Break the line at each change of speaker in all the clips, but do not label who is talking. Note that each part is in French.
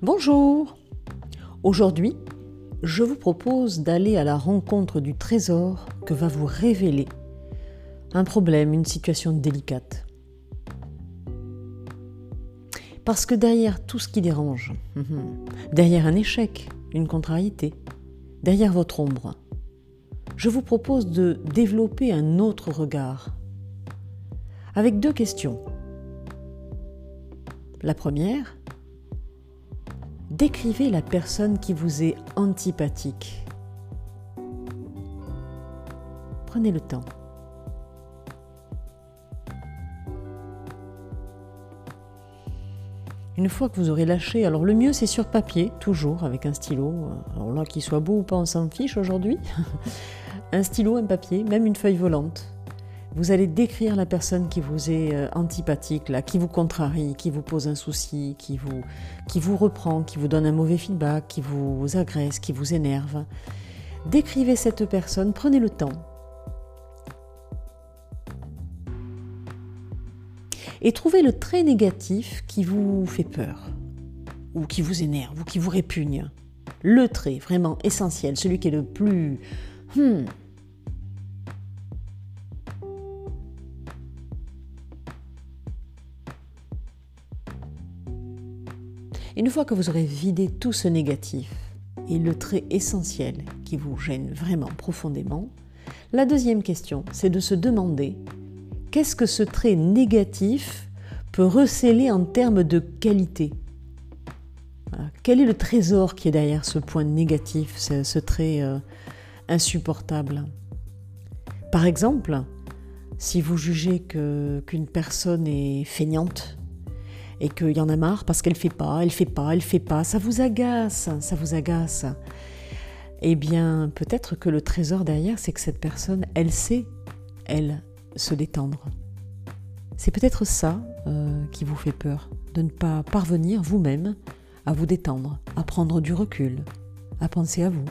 Bonjour Aujourd'hui, je vous propose d'aller à la rencontre du trésor que va vous révéler un problème, une situation délicate. Parce que derrière tout ce qui dérange, derrière un échec, une contrariété, derrière votre ombre, je vous propose de développer un autre regard avec deux questions. La première, décrivez la personne qui vous est antipathique. Prenez le temps. Une fois que vous aurez lâché, alors le mieux c'est sur papier, toujours avec un stylo. Alors là, qu'il soit beau ou pas, on s'en fiche aujourd'hui. un stylo, un papier, même une feuille volante. Vous allez décrire la personne qui vous est euh, antipathique, là, qui vous contrarie, qui vous pose un souci, qui vous, qui vous reprend, qui vous donne un mauvais feedback, qui vous agresse, qui vous énerve. Décrivez cette personne, prenez le temps. Et trouvez le trait négatif qui vous fait peur, ou qui vous énerve, ou qui vous répugne. Le trait vraiment essentiel, celui qui est le plus... Hmm, Une fois que vous aurez vidé tout ce négatif et le trait essentiel qui vous gêne vraiment profondément, la deuxième question, c'est de se demander qu'est-ce que ce trait négatif peut receler en termes de qualité? Quel est le trésor qui est derrière ce point négatif, ce, trait euh, insupportable? Par exemple, si vous jugez qu'une personne est feignante, et qu'il y en a marre parce qu'elle fait pas, elle fait pas, elle fait pas, ça vous agace, ça vous agace. Eh bien, peut-être que le trésor derrière, c'est que cette personne, elle sait, elle, se détendre. C'est peut-être ça euh, qui vous fait peur, de ne pas parvenir vous-même à vous détendre, à prendre du recul, à penser à vous.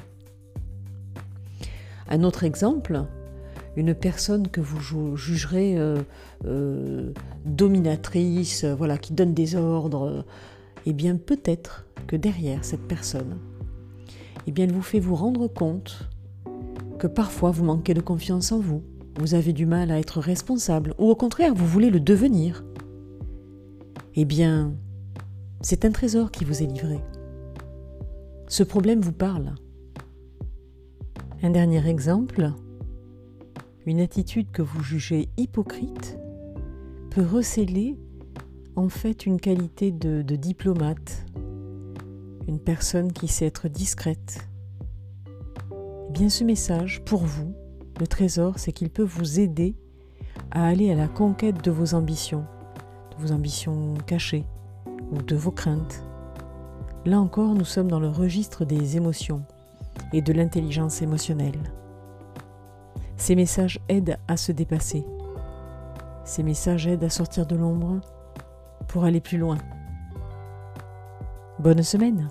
Un autre exemple, une personne que vous jugerez euh, euh, dominatrice, voilà, qui donne des ordres, eh bien peut-être que derrière cette personne, eh bien elle vous fait vous rendre compte que parfois vous manquez de confiance en vous, vous avez du mal à être responsable, ou au contraire vous voulez le devenir. Eh bien, c'est un trésor qui vous est livré. Ce problème vous parle. Un dernier exemple, une attitude que vous jugez hypocrite peut receler en fait une qualité de, diplomate, une personne qui sait être discrète. Eh bien ce message, pour vous, le trésor, c'est qu'il peut vous aider à aller à la conquête de vos ambitions, de vos ambitions cachées ou de vos craintes. Là encore, nous sommes dans le registre des émotions et de l'intelligence émotionnelle. Ces messages aident à se dépasser. Ces messages aident à sortir de l'ombre pour aller plus loin. Bonne semaine